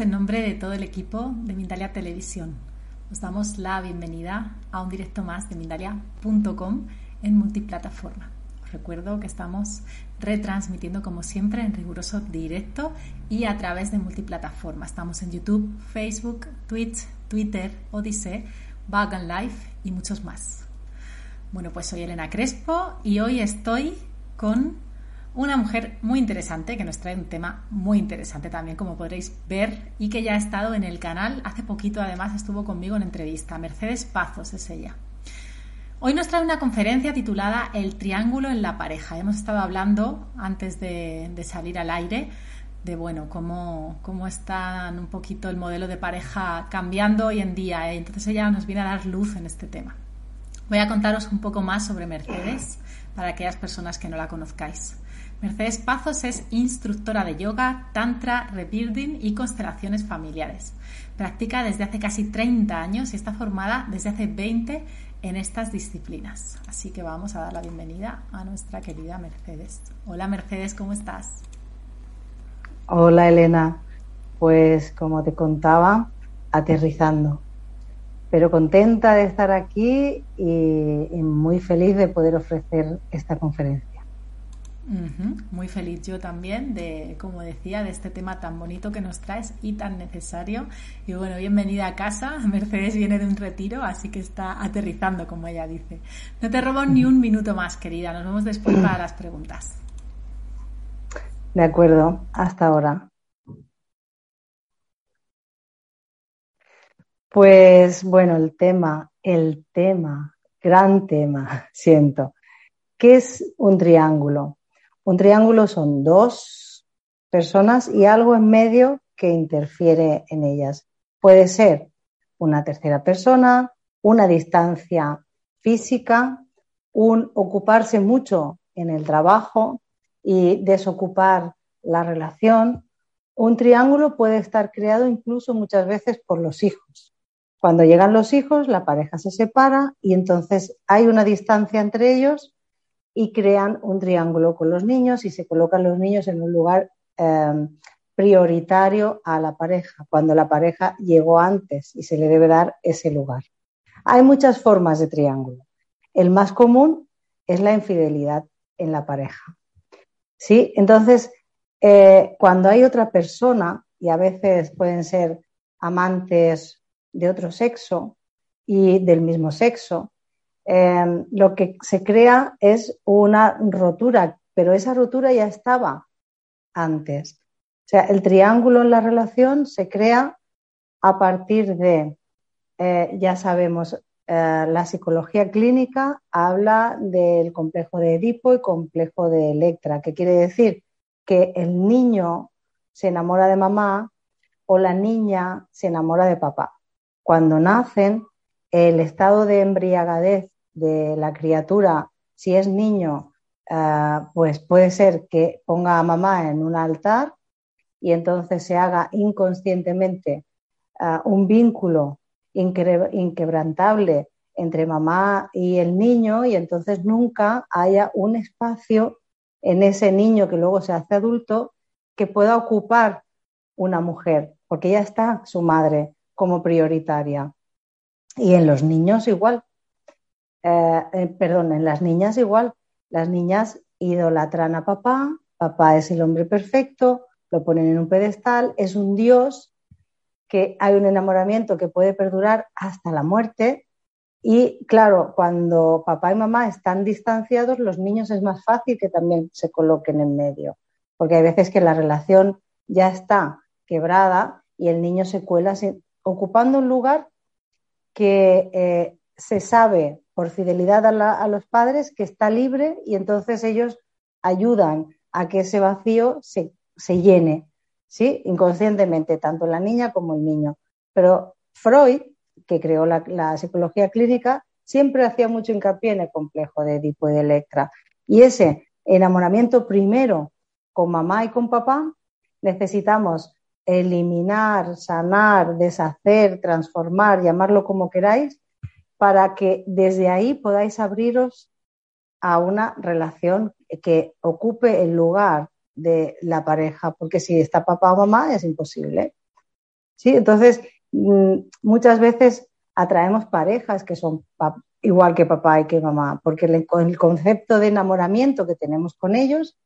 En nombre de todo el equipo de Mindalia Televisión. Os damos la bienvenida a un directo más de Mindalia.com en multiplataforma. Os recuerdo que estamos retransmitiendo como siempre en riguroso directo y a través de multiplataforma. Estamos en YouTube, Facebook, Twitch, Twitter, Odyssey, Vagan Live y muchos más. Bueno, pues soy Elena Crespo y hoy estoy con una mujer muy interesante que nos trae un tema muy interesante también, como podréis ver, y que ya ha estado en el canal. Hace poquito, además, estuvo conmigo en entrevista. Mercedes Pazos es ella. Hoy nos trae una conferencia titulada El triángulo en la pareja. Hemos estado hablando antes de, salir al aire de bueno, cómo, cómo está un poquito el modelo de pareja cambiando hoy en día. ¿eh? Entonces ella nos viene a dar luz en este tema. Voy a contaros un poco más sobre Mercedes para aquellas personas que no la conozcáis. Mercedes Pazos es instructora de yoga, tantra, rebuilding y constelaciones familiares. Practica desde hace casi 30 años y está formada desde hace 20 en estas disciplinas. Así que vamos a dar la bienvenida a nuestra querida Mercedes. Hola Mercedes, ¿cómo estás? Hola Elena, pues como te contaba, aterrizando, pero contenta de estar aquí y, y muy feliz de poder ofrecer esta conferencia. Muy feliz yo también de, como decía, de este tema tan bonito que nos traes y tan necesario. Y bueno, bienvenida a casa. Mercedes viene de un retiro, así que está aterrizando, como ella dice. No te robo ni un minuto más, querida. Nos vemos después para las preguntas. De acuerdo, hasta ahora. Pues bueno, el tema, el tema, gran tema, siento. ¿Qué es un triángulo? Un triángulo son dos personas y algo en medio que interfiere en ellas. Puede ser una tercera persona, una distancia física, un ocuparse mucho en el trabajo y desocupar la relación. Un triángulo puede estar creado incluso muchas veces por los hijos. Cuando llegan los hijos, la pareja se separa y entonces hay una distancia entre ellos y crean un triángulo con los niños y se colocan los niños en un lugar em, prioritario a la pareja, cuando la pareja llegó antes y se le debe dar ese lugar. Hay muchas formas de triángulo. El más común es la infidelidad en la pareja. ¿Sí? Entonces, eh, cuando hay otra persona, y a veces pueden ser amantes de otro sexo y del mismo sexo, Em, lo que se crea es una rotura, pero esa rotura ya estaba antes. O sea, el triángulo en la relación se crea a partir de, eh, ya sabemos, eh, la psicología clínica habla del complejo de Edipo y complejo de Electra, que quiere decir que el niño se enamora de mamá o la niña se enamora de papá. Cuando nacen, el estado de embriagadez de la criatura, si es niño, eh, pues puede ser que ponga a mamá en un altar y entonces se haga inconscientemente eh, un vínculo inquebrantable entre mamá y el niño y entonces nunca haya un espacio en ese niño que luego se hace adulto que pueda ocupar una mujer, porque ya está su madre como prioritaria. Y en los niños igual, eh, eh, perdón, en las niñas igual, las niñas idolatran a papá, papá es el hombre perfecto, lo ponen en un pedestal, es un dios, que hay un enamoramiento que puede perdurar hasta la muerte. Y claro, cuando papá y mamá están distanciados, los niños es más fácil que también se coloquen en medio, porque hay veces que la relación ya está quebrada y el niño se cuela ocupando un lugar que eh, se sabe por fidelidad a, los padres que está libre y entonces ellos ayudan a que ese vacío se, llene, ¿sí? Inconscientemente, tanto la niña como el niño. Pero Freud, que creó la, psicología clínica, siempre hacía mucho hincapié en el complejo de Edipo y de Electra. Y ese enamoramiento primero con mamá y con papá, necesitamos eliminar, sanar, deshacer, transformar, llamarlo como queráis, para que desde ahí podáis abriros a una relación que ocupe el lugar de la pareja, porque si está papá o mamá es imposible. ¿sí? Entonces, mm, muchas veces atraemos parejas que son igual que papá y que mamá, porque el, el concepto de enamoramiento que tenemos con ellos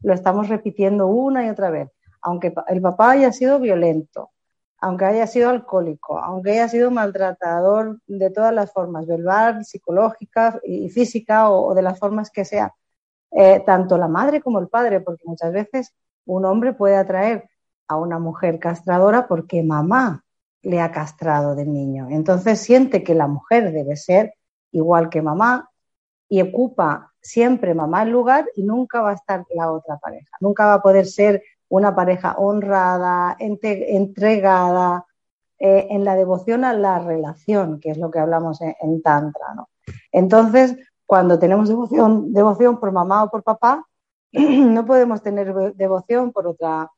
lo estamos repitiendo una y otra vez. Aunque el papá haya sido violento, aunque haya sido alcohólico, aunque haya sido maltratador de todas las formas, verbal, psicológica y física o, de las formas que sea, eh, tanto la madre como el padre, porque muchas veces un hombre puede atraer a una mujer castradora porque mamá le ha castrado de niño. Entonces siente que la mujer debe ser igual que mamá y ocupa siempre mamá el lugar y nunca va a estar la otra pareja. Nunca va a poder ser una pareja honrada, entregada, eh, en la devoción a la relación, que es lo que hablamos en, Tantra. Entonces, cuando tenemos devoción por mamá o por papá, no podemos tener devoción por otra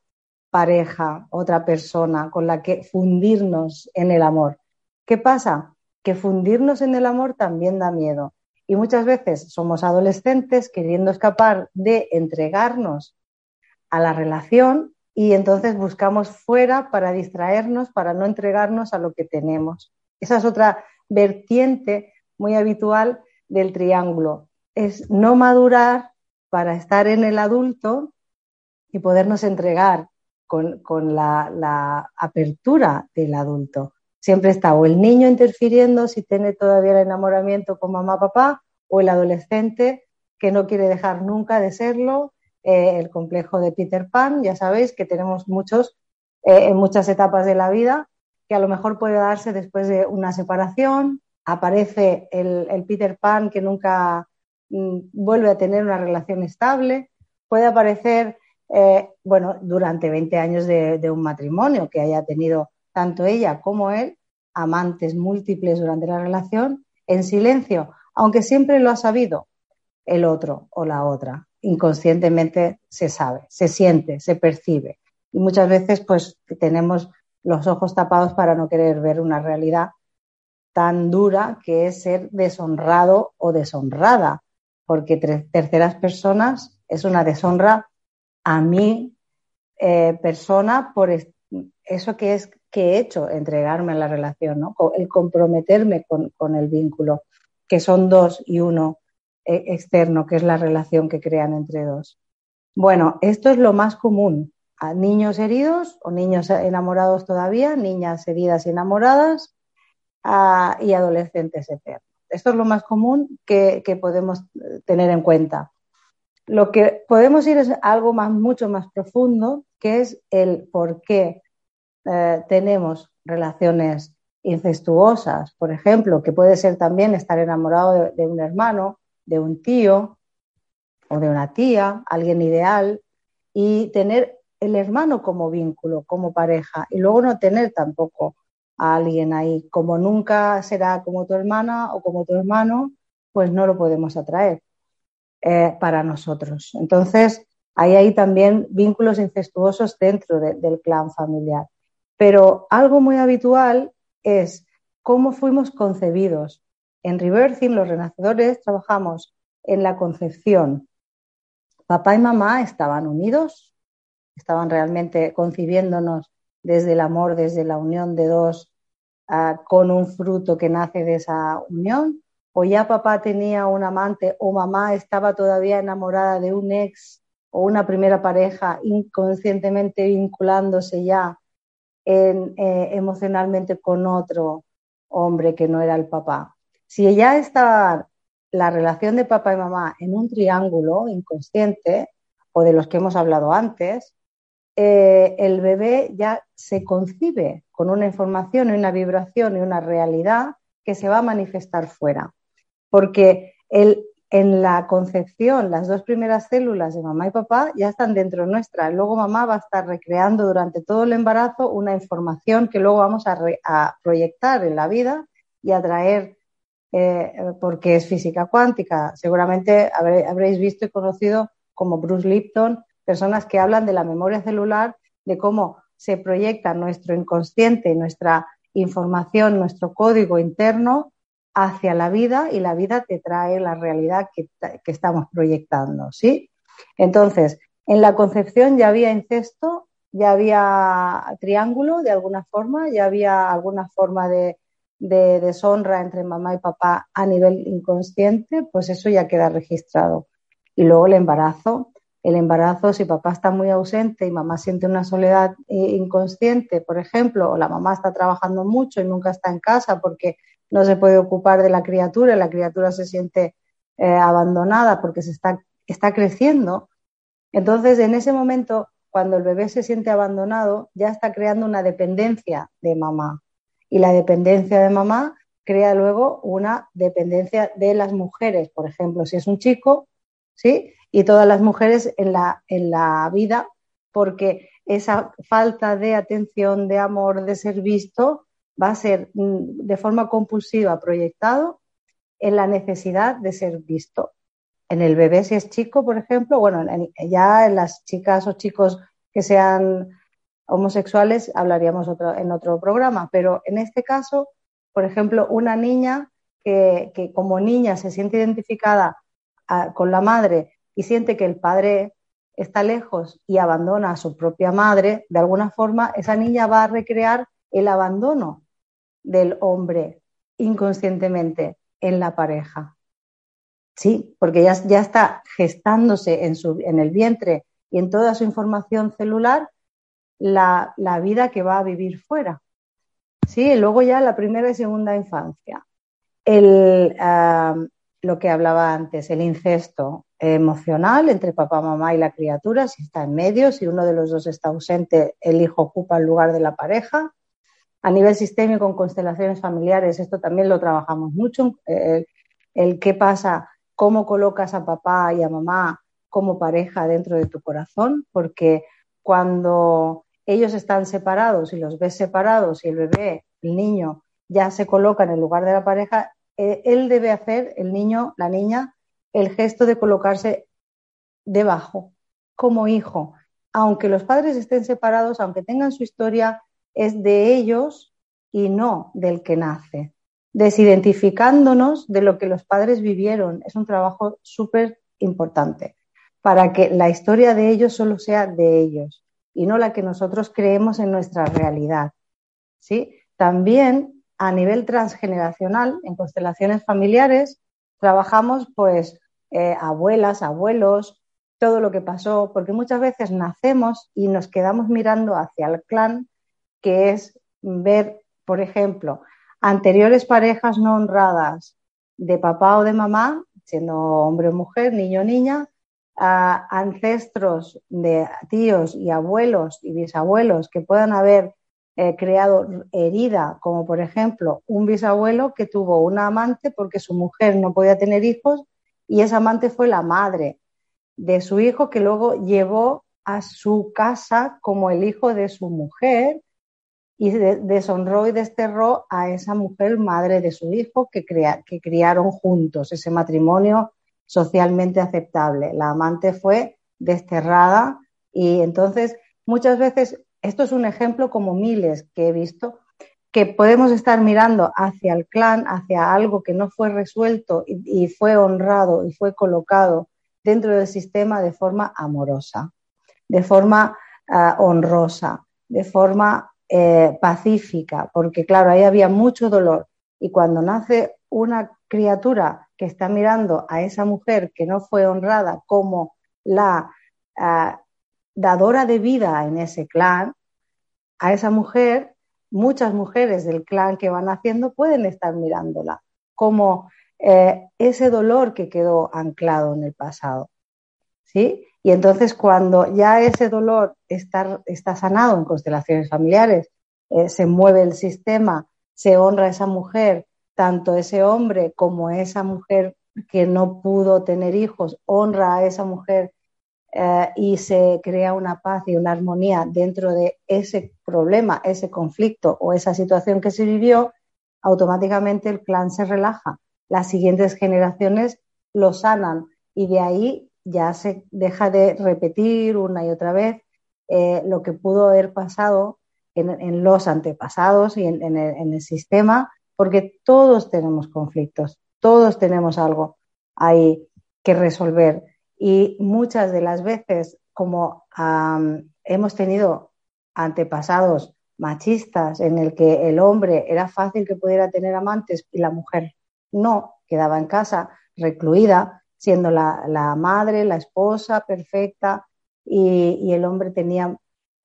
pareja, otra persona con la que fundirnos en el amor. ¿Qué pasa? Que fundirnos en el amor también da miedo. Y muchas veces somos adolescentes queriendo escapar de entregarnos a la relación y entonces buscamos fuera para distraernos, para no entregarnos a lo que tenemos. Esa es otra vertiente muy habitual del triángulo. Es no madurar para estar en el adulto y podernos entregar con, la, la, apertura del adulto. Siempre está o el niño interfiriendo si tiene todavía el enamoramiento con mamá, papá, o el adolescente que no quiere dejar nunca de serlo eh, el complejo de Peter Pan. Ya sabéis que tenemos muchos eh, en muchas etapas de la vida que a lo mejor puede darse después de una separación. Aparece el, Peter Pan que nunca mm, vuelve a tener una relación estable. Puede aparecer, eh, bueno, durante 20 años de, un matrimonio que haya tenido tanto ella como él amantes múltiples durante la relación en silencio, aunque siempre lo ha sabido el otro o la otra inconscientemente se sabe, se siente, se percibe. Y muchas veces pues tenemos los ojos tapados para no querer ver una realidad tan dura que es ser deshonrado o deshonrada, porque terceras personas es una deshonra a mi eh, persona por eso que es que he hecho, entregarme a la relación, ¿no? el comprometerme con, el vínculo, que son dos y uno externo, que es la relación que crean entre dos. Bueno, esto es lo más común. A niños heridos o niños enamorados todavía, niñas heridas y enamoradas y adolescentes eternos. Esto es lo más común que, podemos eh, tener en cuenta. Lo que podemos ir es algo más, mucho más profundo, que es el por qué eh, tenemos relaciones incestuosas, por ejemplo, que puede ser también estar enamorado de un hermano, de un tío o de una tía, alguien ideal, y tener el hermano como vínculo, como pareja, y luego no tener tampoco a alguien ahí. Como nunca será como tu hermana o como tu hermano, pues no lo podemos atraer eh, para nosotros. Entonces, hay ahí también vínculos incestuosos dentro del clan familiar. Pero algo muy habitual es cómo fuimos concebidos, en Rebirthing, los renacedores, trabajamos en la concepción. Papá y mamá estaban unidos, estaban realmente concibiéndonos desde el amor, desde la unión de dos, ah, con un fruto que nace de esa unión, o ya papá tenía un amante o mamá estaba todavía enamorada de un ex o una primera pareja inconscientemente vinculándose ya eh, emocionalmente con otro hombre que no era el papá. Si ya está la relación de papá y mamá en un triángulo inconsciente, o de los que hemos hablado antes, eh, el bebé ya se concibe con una información y una vibración y una realidad que se va a manifestar fuera. Porque en la concepción, las dos primeras células de mamá y papá ya están dentro nuestra. Luego mamá va a estar recreando durante todo el embarazo una información que luego vamos a, a proyectar en la vida y a traer eh, porque es física cuántica. Seguramente habréis visto y conocido como Bruce Lipton, personas que hablan de la memoria celular, de cómo se proyecta nuestro inconsciente, nuestra información, nuestro código interno hacia la vida y la vida te trae la realidad que, que estamos proyectando, ¿sí? Entonces, en la concepción ya había incesto ya había triángulo de alguna forma, ya había alguna forma de, de deshonra entre mamá y papá a nivel inconsciente, pues eso ya queda registrado. Y luego el embarazo. El embarazo, si papá está muy ausente y mamá siente una soledad eh, inconsciente, por ejemplo, o la mamá está trabajando mucho y nunca está en casa porque no se puede ocupar de la criatura y la criatura se siente eh, abandonada porque se está, está creciendo, entonces en ese momento, cuando el bebé se siente abandonado, ya está creando una dependencia de mamá. Y la dependencia de mamá crea luego una dependencia de las mujeres, por ejemplo, si es un chico, ¿sí? Y todas las mujeres en la, en la vida, porque esa falta de atención, de amor, de ser visto, va a ser mm, de forma compulsiva proyectado en la necesidad de ser visto. En el bebé, si es chico, por ejemplo, bueno, ya en las chicas o chicos que sean homosexuales hablaríamos en otro programa, pero en este caso, por ejemplo, una niña que, como niña se siente identificada ah, con la madre y siente que el padre está lejos y abandona a su propia madre, de alguna forma esa niña va a recrear el abandono del hombre inconscientemente en la pareja. Sí, porque ya, ya está gestándose en, su, en el vientre y en toda su información celular la, la vida que va a vivir fuera. Sí, y luego ya la primera y segunda infancia. El, lo que hablaba antes, el incesto emocional entre papá, mamá y la criatura, si está en medio, si uno de los dos está ausente, el hijo ocupa el lugar de la pareja. A nivel sistémico, con constelaciones familiares, esto también lo trabajamos mucho, eh, el qué pasa, cómo colocas a papá y a mamá como pareja dentro de tu corazón, porque cuando ellos están separados y los ves separados y el bebé, el niño, ya se coloca en el lugar de la pareja, eh, él debe hacer, el niño, la niña, el gesto de colocarse debajo, como hijo. Aunque los padres estén separados, aunque tengan su historia, es de ellos y no del que nace desidentificándonos de lo que los padres vivieron. Es un trabajo súper importante para que la historia de ellos solo sea de ellos y no la que nosotros creemos en nuestra realidad. ¿sí? También a nivel transgeneracional, en constelaciones familiares, trabajamos pues eh, abuelas, abuelos, todo lo que pasó, porque muchas veces nacemos y nos quedamos mirando hacia el clan, que es ver, por ejemplo, anteriores parejas no honradas de papá o de mamá, siendo hombre o mujer, niño o niña, ancestros de tíos y abuelos y bisabuelos que puedan haber eh, creado herida, como por ejemplo un bisabuelo que tuvo una amante porque su mujer no podía tener hijos y esa amante fue la madre de su hijo que luego llevó a su casa como el hijo de su mujer y deshonró y desterró a esa mujer madre de su hijo que, que criaron juntos, ese matrimonio socialmente aceptable. La amante fue desterrada y entonces muchas veces, esto es un ejemplo como miles que he visto, que podemos estar mirando hacia el clan, hacia algo que no fue resuelto y, fue honrado y fue colocado dentro del sistema de forma amorosa, de forma ah, honrosa, de forma eh, pacífica, porque claro, ahí había mucho dolor. Y cuando nace una criatura que está mirando a esa mujer que no fue honrada como la ah, dadora de vida en ese clan, a esa mujer, muchas mujeres del clan que van haciendo pueden estar mirándola como eh, ese dolor que quedó anclado en el pasado. ¿Sí? Y entonces cuando ya ese dolor está, está sanado en constelaciones familiares, eh, se mueve el sistema, se honra a esa mujer, tanto ese hombre como esa mujer que no pudo tener hijos, honra a esa mujer eh, y se crea una paz y una armonía dentro de ese problema, ese conflicto o esa situación que se vivió, automáticamente el clan se relaja. Las siguientes generaciones lo sanan y de ahí ya se deja de repetir una y otra vez eh, lo que pudo haber pasado en, los antepasados y en, el, sistema, porque todos tenemos conflictos, todos tenemos algo ahí que resolver. Y muchas de las veces, como hemos tenido antepasados machistas en el que el hombre era fácil que pudiera tener amantes y la mujer no, quedaba en casa recluida, siendo la, madre, la esposa perfecta y, el hombre tenía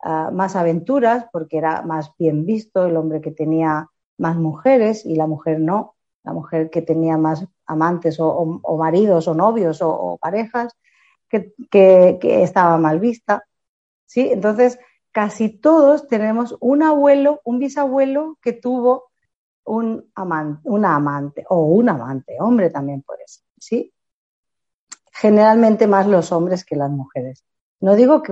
ah, más aventuras porque era más bien visto, el hombre que tenía más mujeres y la mujer no, la mujer que tenía más amantes o, maridos o novios o, parejas, que, estaba mal vista. ¿sí? Entonces, casi todos tenemos un abuelo, un bisabuelo que tuvo un amante, una amante o un amante, hombre también puede ser, ¿sí? Generalmente más los hombres que las mujeres. No digo que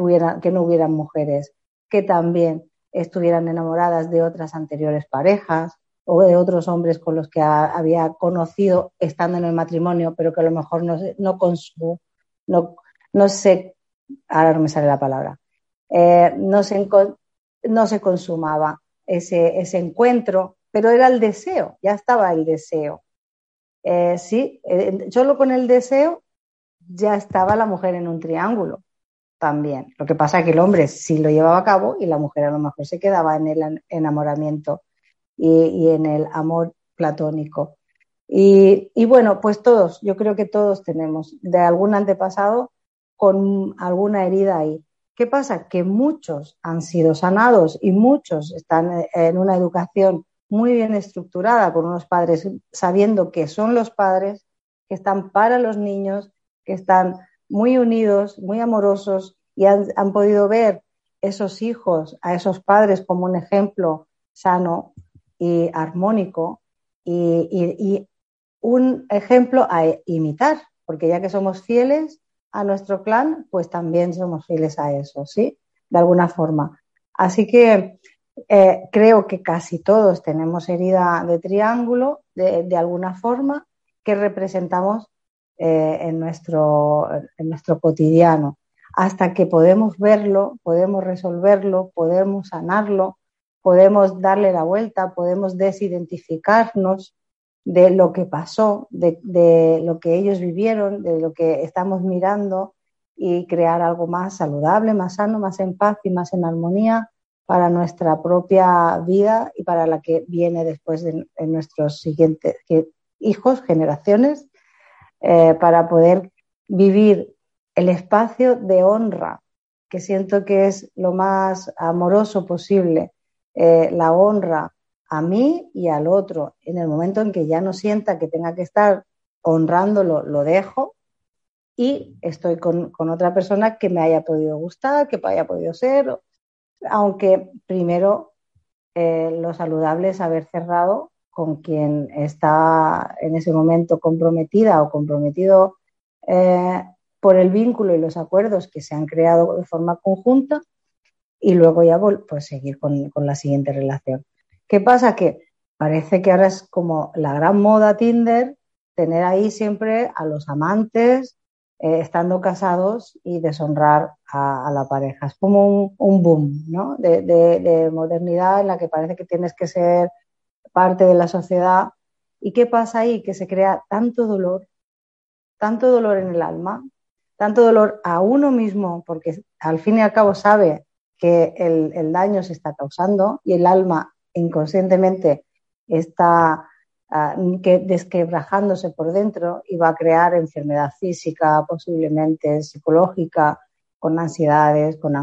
no hubieran mujeres que también estuvieran enamoradas de otras anteriores parejas o de otros hombres con los que había conocido estando en el matrimonio, pero que a lo mejor no, no, no, no sé, ahora no me sale la palabra, eh, no, se, no se consumaba ese, ese encuentro, pero era el deseo, ya estaba el deseo. Eh, sí, eh, solo con el deseo ya estaba la mujer en un triángulo también. Lo que pasa es que el hombre sí lo llevaba a cabo y la mujer a lo mejor se quedaba en el enamoramiento y, en el amor platónico. Y, y, bueno, pues todos, yo creo que todos tenemos de algún antepasado con alguna herida ahí. ¿Qué pasa? Que muchos han sido sanados y muchos están en una educación muy bien estructurada con unos padres sabiendo que son los padres, que están para los niños, que están muy unidos, muy amorosos y han, podido ver esos hijos, a esos padres como un ejemplo sano y armónico y, y un ejemplo a imitar, porque ya que somos fieles a nuestro clan, pues también somos fieles a eso, ¿sí? De alguna forma. Así que eh, creo que casi todos tenemos herida de triángulo de, alguna forma que representamos eh, en, nuestro, en nuestro cotidiano. Hasta que podemos verlo, podemos resolverlo, podemos sanarlo, podemos darle la vuelta, podemos desidentificarnos de lo que pasó, de, lo que ellos vivieron, de lo que estamos mirando y crear algo más saludable, más sano, más en paz y más en armonía para nuestra propia vida y para la que viene después de, nuestros siguientes hijos, generaciones, eh, para poder vivir el espacio de honra, que siento que es lo más amoroso posible, eh, la honra a mí y al otro. En el momento en que ya no sienta que tenga que estar honrándolo, lo dejo y estoy con, otra persona que me haya podido gustar, que haya podido ser, aunque primero eh, lo saludable es haber cerrado con quien está en ese momento comprometida o comprometido eh, por el vínculo y los acuerdos que se han creado de forma conjunta y luego ya pues, seguir con la siguiente relación. ¿Qué pasa? Que parece que ahora es como la gran moda Tinder tener ahí siempre a los amantes eh, estando casados y deshonrar a, la pareja. Es como un, boom ¿no? de, modernidad en la que parece que tienes que ser parte de la sociedad. ¿Y qué pasa ahí? Que se crea tanto dolor, tanto dolor en el alma, tanto dolor a uno mismo, porque al fin y al cabo sabe que el, el daño se está causando y el alma inconscientemente está ah, desquebrajándose por dentro y va a crear enfermedad física, posiblemente psicológica, con ansiedades, con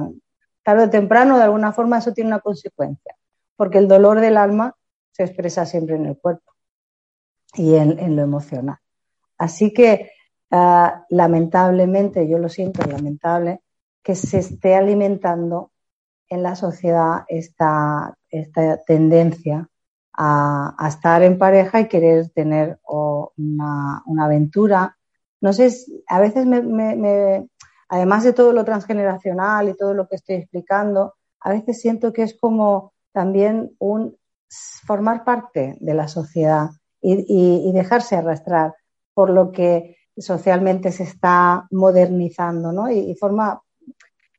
tarde o temprano de alguna forma eso tiene una consecuencia, porque el dolor del alma se expresa siempre en el cuerpo y en, lo emocional. Así que ah, lamentablemente, yo lo siento lamentable, que se esté alimentando en la sociedad esta, esta tendencia a, estar en pareja y querer tener una, aventura. No sé, a veces me, además de todo lo transgeneracional y todo lo que estoy explicando, a veces siento que es como también un formar parte de la sociedad y, dejarse arrastrar por lo que socialmente se está modernizando, ¿no? Y, forma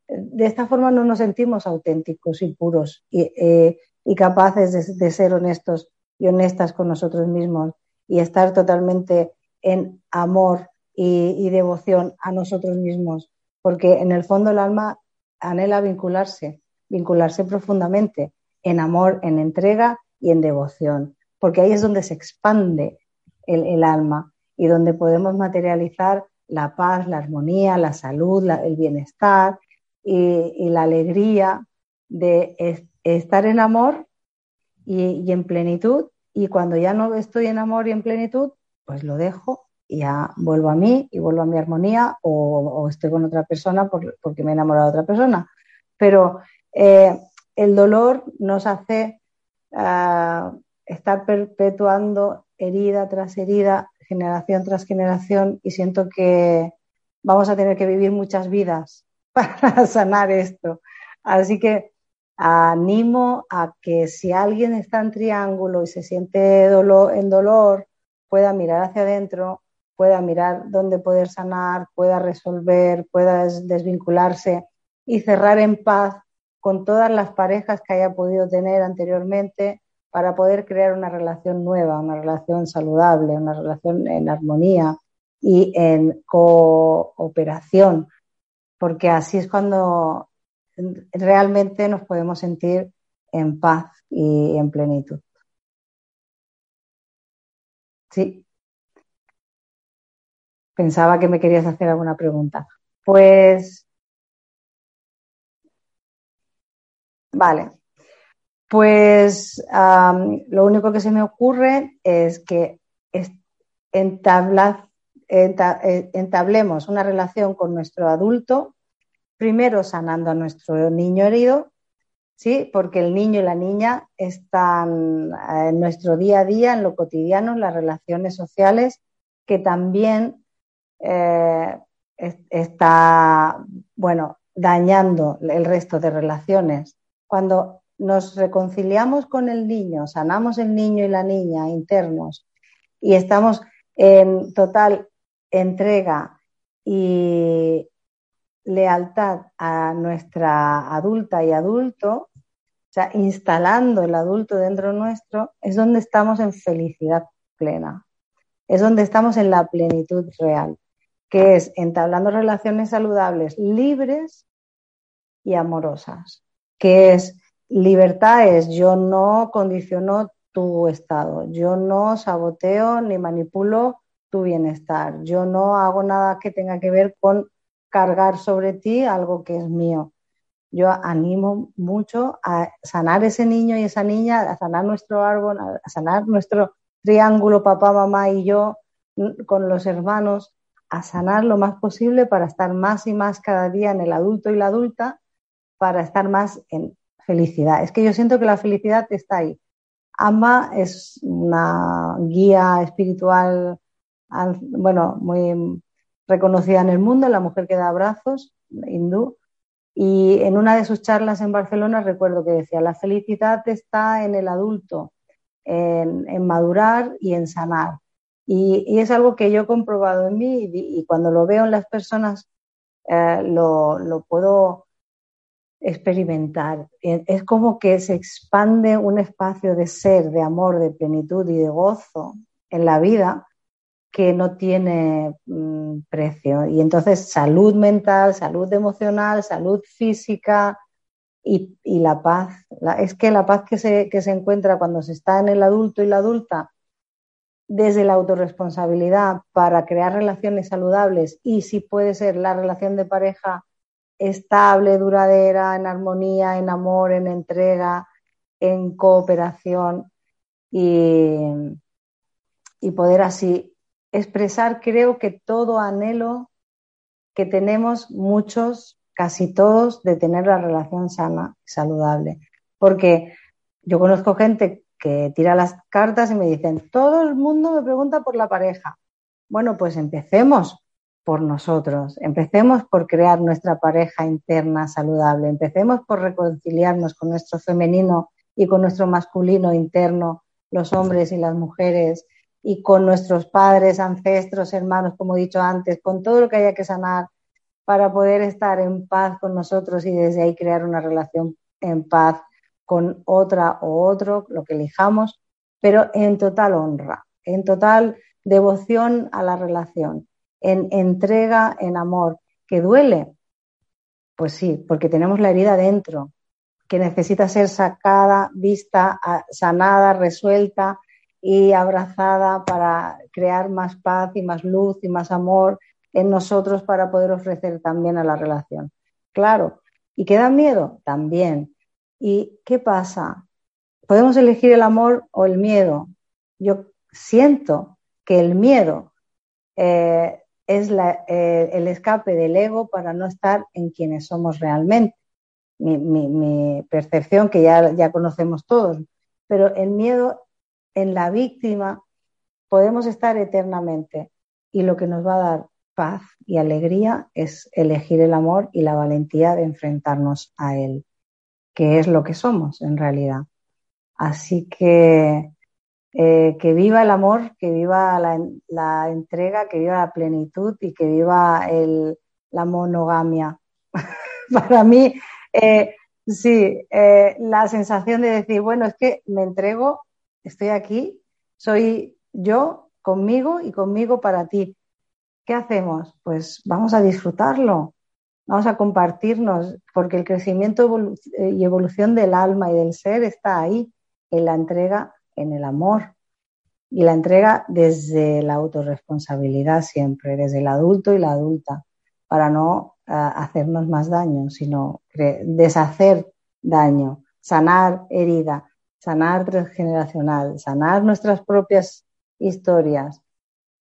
de esta forma no nos sentimos auténticos y puros y, eh, capaces de, ser honestos y honestas con nosotros mismos y estar totalmente en amor y, devoción a nosotros mismos, porque en el fondo el alma anhela vincularse vincularse profundamente en amor, en entrega y en devoción, porque ahí es donde se expande el, alma y donde podemos materializar la paz, la armonía, la salud, el bienestar y, la alegría de estar en amor y, en plenitud. Y cuando ya no estoy en amor y en plenitud, pues lo dejo y ya vuelvo a mí y vuelvo a mi armonía o, estoy con otra persona porque me he enamorado de otra persona. Pero eh, el dolor nos hace estar perpetuando herida tras herida, generación tras generación y siento que vamos a tener que vivir muchas vidas para sanar esto. Así que animo a que si alguien está en triángulo y se siente dolor, en dolor, pueda mirar hacia adentro, pueda mirar dónde poder sanar, pueda resolver, pueda desvincularse y cerrar en paz con todas las parejas que haya podido tener anteriormente para poder crear una relación nueva, una relación saludable, una relación en armonía y en cooperación, porque así es cuando realmente nos podemos sentir en paz y en plenitud. Sí. Pensaba que me querías hacer alguna pregunta. Pues, vale. Pues lo único que se me ocurre es que entablemos una relación con nuestro adulto primero sanando a nuestro niño herido, ¿sí? Porque el niño y la niña están eh, en nuestro día a día, en lo cotidiano, en las relaciones sociales, que también eh, está, bueno, dañando el resto de relaciones. Cuando nos reconciliamos con el niño, sanamos el niño y la niña internos y estamos en total entrega y lealtad a nuestra adulta y adulto, o sea, instalando el adulto dentro nuestro, es donde estamos en felicidad plena, es donde estamos en la plenitud real, que es entablando relaciones saludables, libres y amorosas, que es libertad es yo no condiciono tu estado, yo no saboteo ni manipulo tu bienestar, yo no hago nada que tenga que ver con cargar sobre ti algo que es mío. Yo animo mucho a sanar ese niño y esa niña, a sanar nuestro árbol, a sanar nuestro triángulo papá, mamá y yo con los hermanos, a sanar lo más posible para estar más y más cada día en el adulto y la adulta, para estar más en felicidad. Es que yo siento que la felicidad está ahí. Ama es una guía espiritual, bueno, muy reconocida en el mundo, la mujer que da abrazos, hindú, y en una de sus charlas en Barcelona recuerdo que decía, la felicidad está en el adulto, en, madurar y en sanar. Y, es algo que yo he comprobado en mí y, cuando lo veo en las personas eh, lo, lo, puedo experimentar. Es como que se expande un espacio de ser, de amor, de plenitud y de gozo en la vida que no tiene mm, precio. Y entonces salud mental, salud emocional, salud física y, la paz. es que la paz que se, que se encuentra cuando se está en el adulto y la adulta, desde la autorresponsabilidad para crear relaciones saludables y si puede ser la relación de pareja estable, duradera, en armonía, en amor, en entrega, en cooperación y, y poder así expresar, creo que todo anhelo que tenemos muchos, casi todos, de tener la relación sana y saludable. Porque yo conozco gente que tira las cartas y me dicen, todo el mundo me pregunta por la pareja. Bueno, pues empecemos por nosotros, empecemos por crear nuestra pareja interna saludable, empecemos por reconciliarnos con nuestro femenino y con nuestro masculino interno, los hombres y las mujeres, y con nuestros padres, ancestros, hermanos, como he dicho antes, con todo lo que haya que sanar para poder estar en paz con nosotros y desde ahí crear una relación en paz con otra o otro, lo que elijamos, pero en total honra, en total devoción a la relación, en entrega, en amor, que duele. Pues sí, porque tenemos la herida dentro, que necesita ser sacada, vista, sanada, resuelta y abrazada para crear más paz y más luz y más amor en nosotros para poder ofrecer también a la relación. Claro, ¿y qué da miedo? También. ¿Y qué pasa? Podemos elegir el amor o el miedo. Yo siento que el miedo eh, es eh, el escape del ego para no estar en quienes somos realmente. Mi, percepción, que ya, ya conocemos todos, pero el miedo en la víctima podemos estar eternamente y lo que nos va a dar paz y alegría es elegir el amor y la valentía de enfrentarnos a él, que es lo que somos en realidad. Así que eh, que viva el amor, que viva la, entrega, que viva la plenitud y que viva la monogamia. Para mí, eh, sí, eh, la sensación de decir, bueno, es que me entrego, estoy aquí, soy yo conmigo y conmigo para ti. ¿Qué hacemos? Pues vamos a disfrutarlo, vamos a compartirnos, porque el crecimiento y evolución del alma y del ser está ahí, en la entrega en el amor y la entrega desde la autorresponsabilidad siempre, desde el adulto y la adulta, para no eh, hacernos más daño, sino deshacer daño, sanar herida, sanar transgeneracional, sanar nuestras propias historias.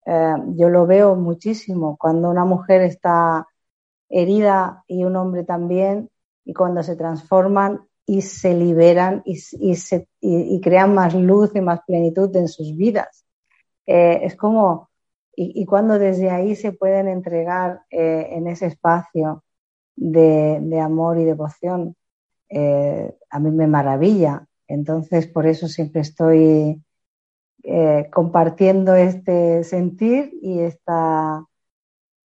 Eh, yo lo veo muchísimo cuando una mujer está herida y un hombre también, y cuando se transforman y se liberan y, y, crean más luz y más plenitud en sus vidas. Eh, es como, y, cuando desde ahí se pueden entregar eh, en ese espacio de, amor y devoción, eh, a mí me maravilla. Entonces, por eso siempre estoy compartiendo este sentir y esta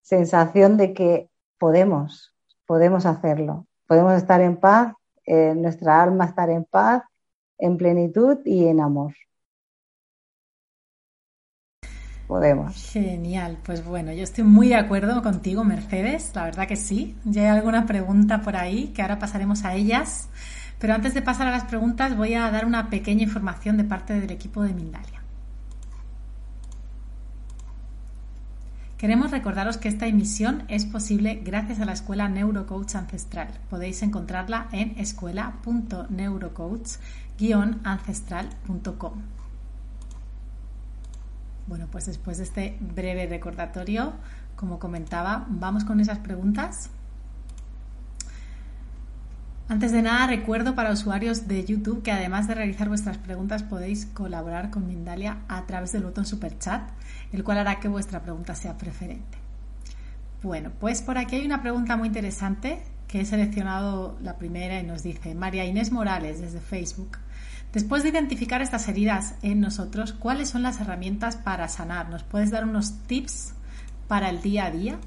sensación de que podemos, podemos hacerlo, podemos estar en paz nuestra alma estar en paz, en plenitud y en amor. Podemos. Genial, pues bueno, yo estoy muy de acuerdo contigo, Mercedes, la verdad que sí. Ya hay alguna pregunta por ahí que ahora pasaremos a ellas. Pero antes de pasar a las preguntas, voy a dar una pequeña información de parte del equipo de Mindalia. Queremos recordaros que esta emisión es posible gracias a la Escuela Neurocoach Ancestral. Podéis encontrarla en escuela.neurocoach-ancestral.com. Bueno, pues después de este breve recordatorio, como comentaba, vamos con esas preguntas. Antes de nada, recuerdo para usuarios de YouTube que además de realizar vuestras preguntas podéis colaborar con Mindalia a través del botón Super Chat, el cual hará que vuestra pregunta sea preferente. Bueno, pues por aquí hay una pregunta muy interesante que he seleccionado la primera y nos dice María Inés Morales desde Facebook. Después de identificar estas heridas en nosotros, ¿cuáles son las herramientas para sanar? ¿Nos puedes dar unos tips para el día a día?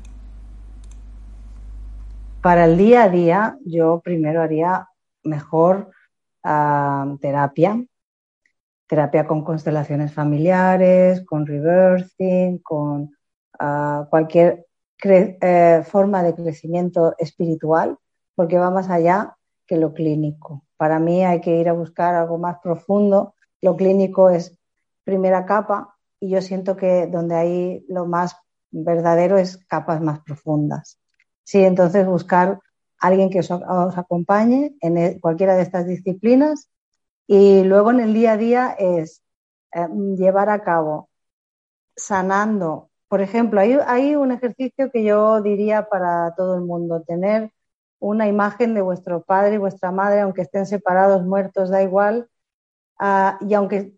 Para el día a día, yo primero haría mejor ah, terapia, terapia con constelaciones familiares, con reversing, con ah, cualquier eh, forma de crecimiento espiritual, porque va más allá que lo clínico. Para mí hay que ir a buscar algo más profundo. Lo clínico es primera capa y yo siento que donde hay lo más verdadero es capas más profundas. Sí, entonces buscar alguien que os, acompañe en e, cualquiera de estas disciplinas y luego en el día a día es eh, llevar a cabo sanando. Por ejemplo, hay, un ejercicio que yo diría para todo el mundo, tener una imagen de vuestro padre y vuestra madre, aunque estén separados, muertos, da igual, ah, y aunque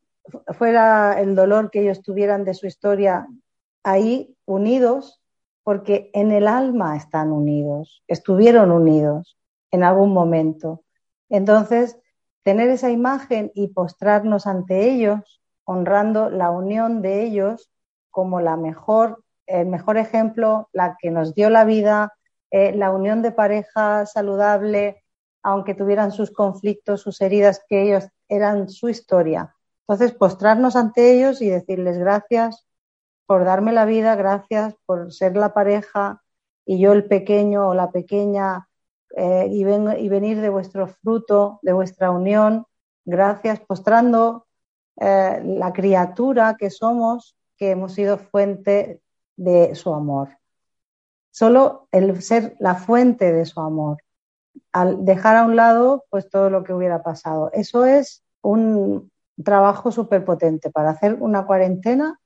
fuera el dolor que ellos tuvieran de su historia ahí, unidos, porque en el alma están unidos, estuvieron unidos en algún momento. Entonces, tener esa imagen y postrarnos ante ellos, honrando la unión de ellos como el mejor ejemplo, la que nos dio la vida, eh, la unión de pareja saludable, aunque tuvieran sus conflictos, sus heridas, que ellos eran su historia. Entonces, postrarnos ante ellos y decirles gracias por darme la vida, gracias por ser la pareja y yo el pequeño o la pequeña eh, y, venir de vuestro fruto, de vuestra unión. Gracias, postrando eh, la criatura que somos, que hemos sido fuente de su amor. Solo el ser la fuente de su amor, al dejar a un lado pues todo lo que hubiera pasado. Eso es un trabajo súper potente para hacer una cuarentena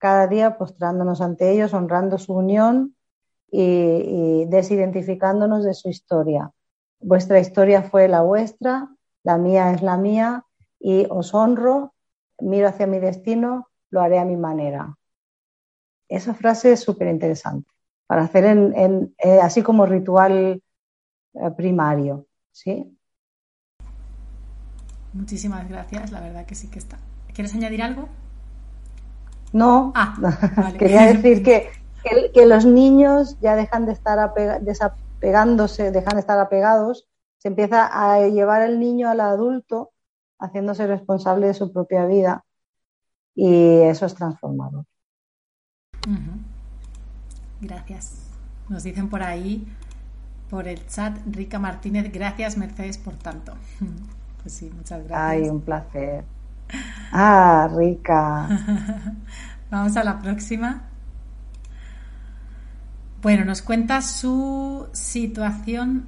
cada día postrándonos ante ellos, honrando su unión y, desidentificándonos de su historia. Vuestra historia fue la vuestra, la mía es la mía y os honro, miro hacia mi destino, lo haré a mi manera. Esa frase es súper interesante para hacer en, eh, así como ritual eh, primario. ¿sí? Muchísimas gracias, la verdad que sí que está. ¿Quieres añadir algo? No, ah, quería decir que que, los niños ya dejan de estar desapegándose, dejan de estar apegados, se empieza a llevar el niño al adulto haciéndose responsable de su propia vida y eso es transformador. Gracias. Nos dicen por ahí, por el chat, Rica Martínez, gracias Mercedes por tanto. Pues sí, muchas gracias. Ay, un placer. Ah, Rica. Vamos a la próxima. Bueno, nos cuenta su situación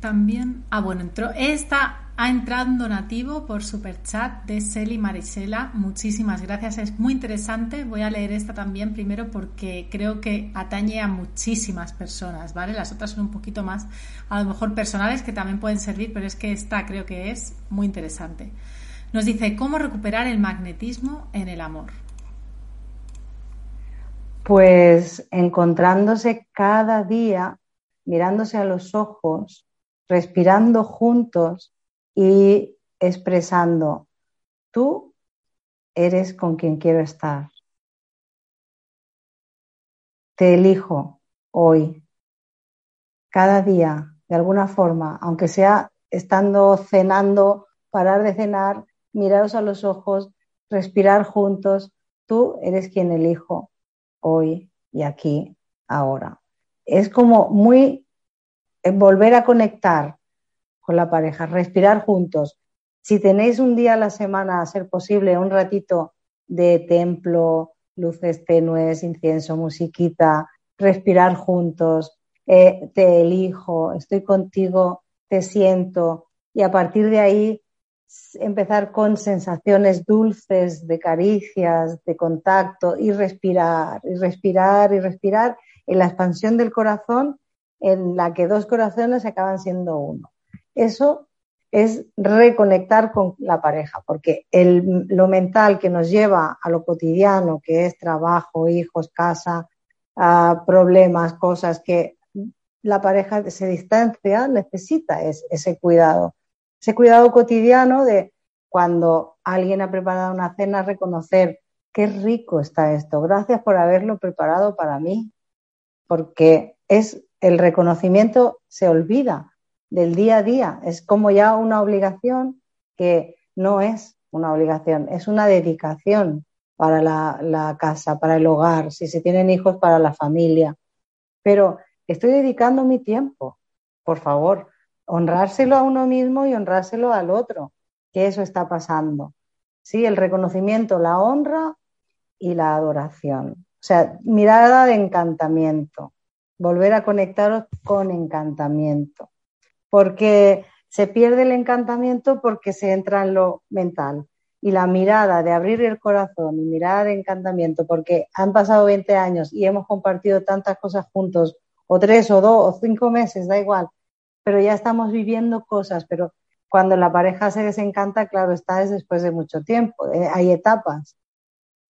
también. Ah, bueno, entró. Esta ha entrado un donativo por superchat de Celi Marisela. Muchísimas gracias. Es muy interesante. Voy a leer esta también primero porque creo que atañe a muchísimas personas, ¿vale? Las otras son un poquito más, a lo mejor personales, que también pueden servir, pero es que esta creo que es muy interesante. Nos dice cómo recuperar el magnetismo en el amor pues encontrándose cada día, mirándose a los ojos, respirando juntos y expresando, tú eres con quien quiero estar. Te elijo hoy, cada día, de alguna forma, aunque sea estando cenando, parar de cenar, miraros a los ojos, respirar juntos, tú eres quien elijo hoy y aquí, ahora. Es como muy eh, volver a conectar con la pareja, respirar juntos. Si tenéis un día a la semana, a ser posible, un ratito de templo, luces tenues, incienso, musiquita, respirar juntos, eh, te elijo, estoy contigo, te siento, y a partir de ahí empezar con sensaciones dulces de caricias, de contacto y respirar, y respirar, y respirar en la expansión del corazón en la que dos corazones acaban siendo uno. Eso es reconectar con la pareja, porque lo mental que nos lleva a lo cotidiano, que es trabajo, hijos, casa, problemas, cosas que la pareja se distancia, necesita ese cuidado ese cuidado cotidiano de cuando alguien ha preparado una cena, reconocer qué rico está esto, gracias por haberlo preparado para mí, porque es el reconocimiento se olvida del día a día, es como ya una obligación que no es una obligación, es una dedicación para la, la casa, para el hogar, si se tienen hijos, para la familia. Pero estoy dedicando mi tiempo, por favor, honrárselo a uno mismo y honrárselo al otro, que eso está pasando. Sí, el reconocimiento, la honra y la adoración. O sea, mirada de encantamiento, volver a conectaros con encantamiento, porque se pierde el encantamiento porque se entra en lo mental. Y la mirada de abrir el corazón y mirar de encantamiento, porque han pasado 20 años y hemos compartido tantas cosas juntos, o tres, o dos, o cinco meses, da igual, pero ya estamos viviendo cosas, pero cuando la pareja se desencanta, claro, está es después de mucho tiempo, eh, hay etapas.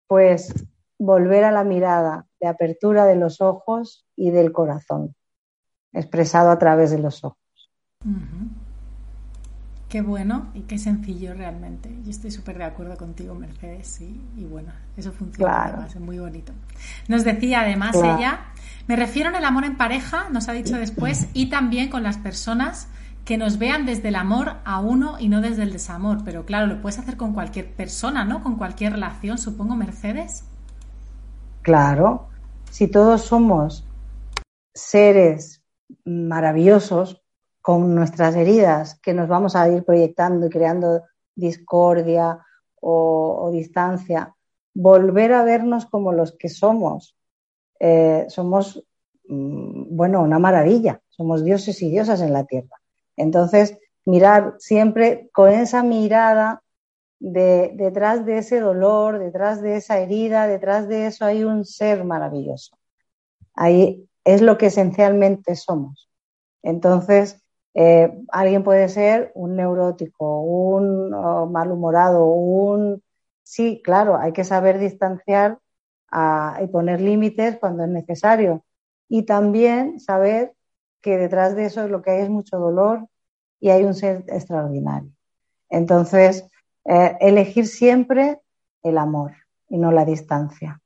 Pues volver a la mirada de apertura de los ojos y del corazón, expresado a través de los ojos. Qué bueno y qué sencillo realmente. Yo estoy súper de acuerdo contigo, Mercedes, sí. Y bueno, eso funciona además, es muy bonito. Nos decía además ella, me refiero en el amor en pareja, nos ha dicho después, y también con las personas que nos vean desde el amor a uno y no desde el desamor. Pero claro, lo puedes hacer con cualquier persona, ¿no? Con cualquier relación, supongo, Mercedes. Claro, si todos somos seres maravillosos con nuestras heridas que nos vamos a ir proyectando y creando discordia o, distancia, volver a vernos como los que somos. Eh, somos, mm, bueno, una maravilla, somos dioses y diosas en la tierra. Entonces, mirar siempre con esa mirada de, detrás de ese dolor, detrás de esa herida, detrás de eso hay un ser maravilloso. Ahí es lo que esencialmente somos. Entonces, eh, alguien puede ser un neurótico, un malhumorado, un... Sí, claro, hay que saber distanciar y poner límites cuando es necesario. Y también saber que detrás de eso lo que hay es mucho dolor y hay un ser extraordinario. Entonces, eh, elegir siempre el amor y no la distancia.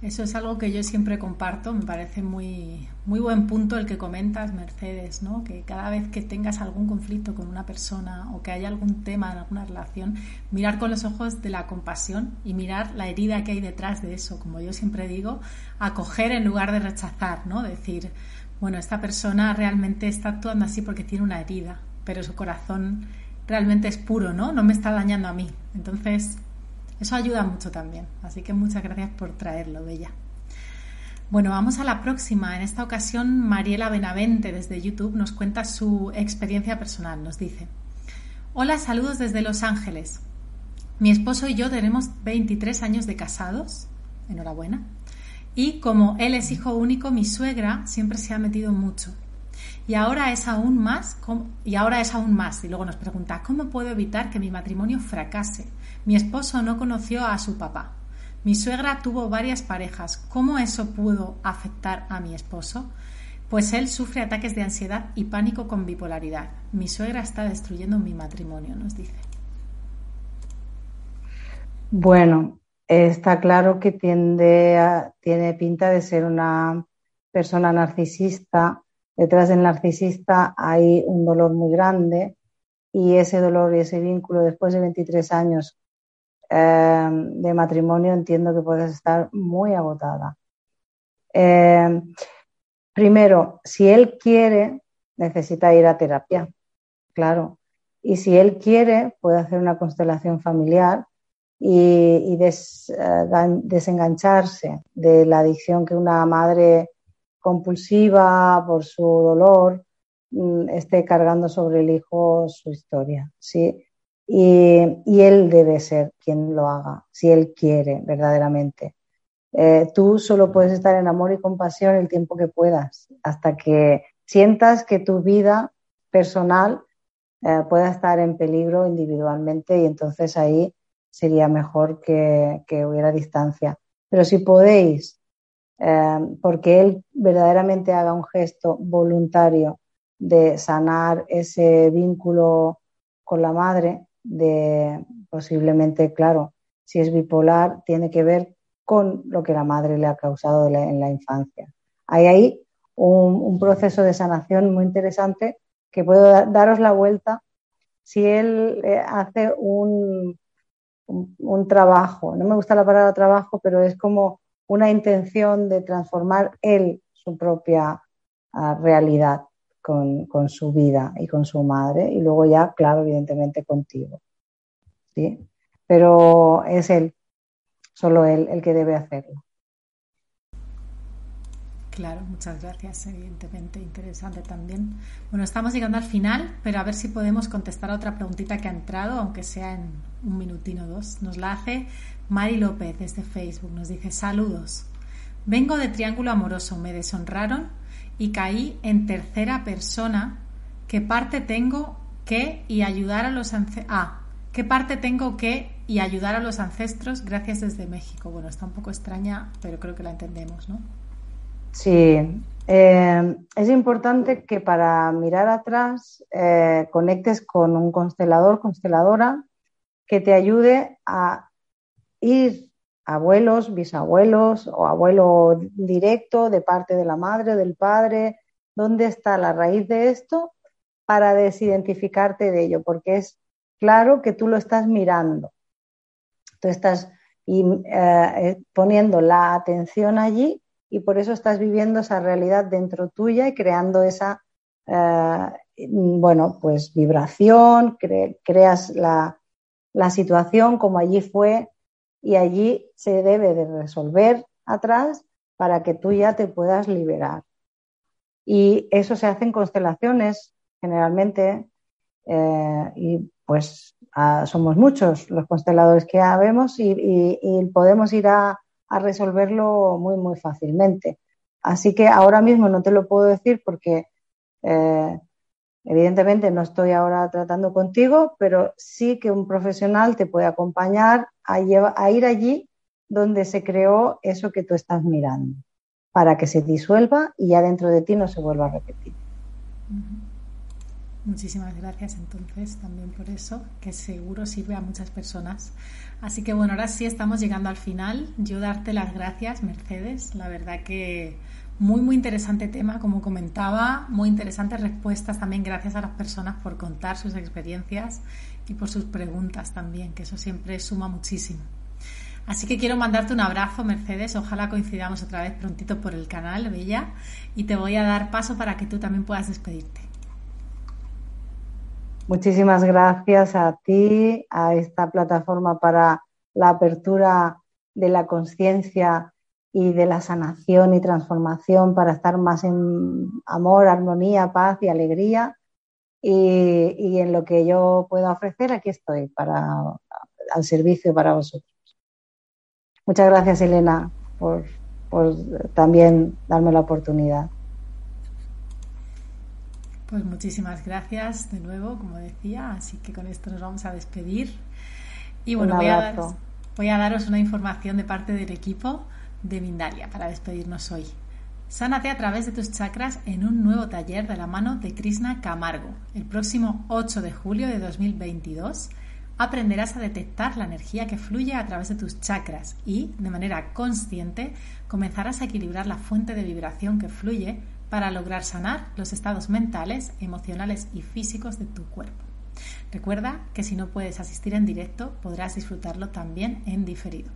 Eso es algo que yo siempre comparto, me parece muy, muy buen punto el que comentas, Mercedes, ¿no? que cada vez que tengas algún conflicto con una persona o que haya algún tema en alguna relación, mirar con los ojos de la compasión y mirar la herida que hay detrás de eso, como yo siempre digo, acoger en lugar de rechazar, ¿no? decir, bueno, esta persona realmente está actuando así porque tiene una herida, pero su corazón realmente es puro, ¿no? No me está dañando a mí. Entonces, eso ayuda mucho también. Así que muchas gracias por traerlo, Bella. Bueno, vamos a la próxima. En esta ocasión, Mariela Benavente desde YouTube nos cuenta su experiencia personal. Nos dice, hola, saludos desde Los Ángeles. Mi esposo y yo tenemos 23 años de casados. Enhorabuena. Y como él es hijo único, mi suegra siempre se ha metido mucho. Y ahora es aún más, y ahora es aún más. Y luego nos pregunta, ¿cómo puedo evitar que mi matrimonio fracase? Mi esposo no conoció a su papá. Mi suegra tuvo varias parejas. ¿Cómo eso pudo afectar a mi esposo? Pues él sufre ataques de ansiedad y pánico con bipolaridad. Mi suegra está destruyendo mi matrimonio, nos dice. Bueno, está claro que tiene pinta de ser una persona narcisista. Detrás del narcisista hay un dolor muy grande y ese dolor y ese vínculo después de 23 años Em, de matrimonio entiendo que puedes estar muy agotada. Em, primero, si él quiere, necesita ir a terapia, claro. Y si él quiere, puede hacer una constelación familiar y, eh, desengancharse de la adicción que una madre compulsiva por su dolor mm, esté cargando sobre el hijo su historia. ¿sí? Y, él debe ser quien lo haga, si él quiere verdaderamente. Eh, tú solo puedes estar en amor y compasión el tiempo que puedas, hasta que sientas que tu vida personal eh, pueda estar en peligro individualmente y entonces ahí sería mejor que, hubiera distancia. Pero si podéis, eh, porque él verdaderamente haga un gesto voluntario de sanar ese vínculo con la madre, de posiblemente, claro, si es bipolar, tiene que ver con lo que la madre le ha causado en la infancia. Hay ahí un, proceso de sanación muy interesante que puedo daros la vuelta si él eh, hace un, un, trabajo, no me gusta la palabra trabajo, pero es como una intención de transformar él su propia ah, realidad con, su vida y con su madre y luego ya, claro, evidentemente contigo. ¿sí? Pero es él, solo él, el que debe hacerlo. Claro, muchas gracias, evidentemente interesante también. Bueno, estamos llegando al final, pero a ver si podemos contestar a otra preguntita que ha entrado, aunque sea en un minutino o dos. Nos la hace Mari López desde Facebook. Nos dice, saludos. Vengo de Triángulo Amoroso, me deshonraron y caí en tercera persona. ¿Qué parte tengo que y ayudar a los ah, ¿qué parte tengo que y ayudar a los ancestros gracias desde México? Bueno, está un poco extraña, pero creo que la entendemos, ¿no? Sí, eh, es importante que para mirar atrás eh, conectes con un constelador, consteladora, que te ayude a ir abuelos, bisabuelos o abuelo directo de parte de la madre o del padre, dónde está la raíz de esto para desidentificarte de ello, porque es claro que tú lo estás mirando, tú estás eh, poniendo la atención allí y por eso estás viviendo esa realidad dentro tuya y creando esa, eh, bueno, pues vibración, creas la, la situación como allí fue y allí se debe de resolver atrás para que tú ya te puedas liberar. Y eso se hace en constelaciones generalmente eh, y pues ah, somos muchos los consteladores que vemos y, podemos ir a, resolverlo muy, muy fácilmente. Así que ahora mismo no te lo puedo decir porque eh, evidentemente no estoy ahora tratando contigo, pero sí que un profesional te puede acompañar a, ir allí donde se creó eso que tú estás mirando, para que se disuelva y ya dentro de ti no se vuelva a repetir. Muchísimas gracias entonces también por eso, que seguro sirve a muchas personas. Así que bueno, ahora sí estamos llegando al final. Yo darte las gracias, Mercedes. La verdad que muy, muy interesante tema, como comentaba, muy interesantes respuestas también. Gracias a las personas por contar sus experiencias y por sus preguntas también, que eso siempre suma muchísimo. Así que quiero mandarte un abrazo, Mercedes. Ojalá coincidamos otra vez prontito por el canal, Bella. Y te voy a dar paso para que tú también puedas despedirte. Muchísimas gracias a ti, a esta plataforma para la apertura de la conciencia y de la sanación y transformación para estar más en amor, armonía, paz y alegría. Y, y en lo que yo pueda ofrecer, aquí estoy para al servicio para vosotros. Muchas gracias, Elena, por, también darme la oportunidad. Pues muchísimas gracias de nuevo, como decía, así que con esto nos vamos a despedir. Y bueno, voy a, voy a, daros una información de parte del equipo de Mindalia para despedirnos hoy. Sánate a través de tus chakras en un nuevo taller de la mano de Krishna Camargo, el próximo 8 de julio de 2022 aprenderás a detectar la energía que fluye a través de tus chakras y, de manera consciente, comenzarás a equilibrar la fuente de vibración que fluye para lograr sanar los estados mentales, emocionales y físicos de tu cuerpo. Recuerda que si no puedes asistir en directo, podrás disfrutarlo también en diferido.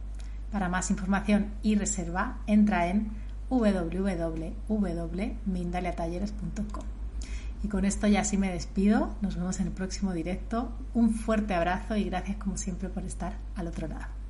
Para más información y reserva, entra en www.mindaliatalleres.com. Y con esto ya sí me despido. Nos vemos en el próximo directo. Un fuerte abrazo y gracias como siempre por estar al otro lado.